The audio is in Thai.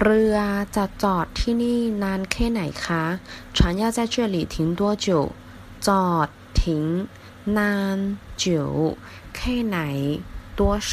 เรือจะจอดที่นี่นานแค่ไหนคะ船要在这里停多久จอด停นาน久แค่ไหน多少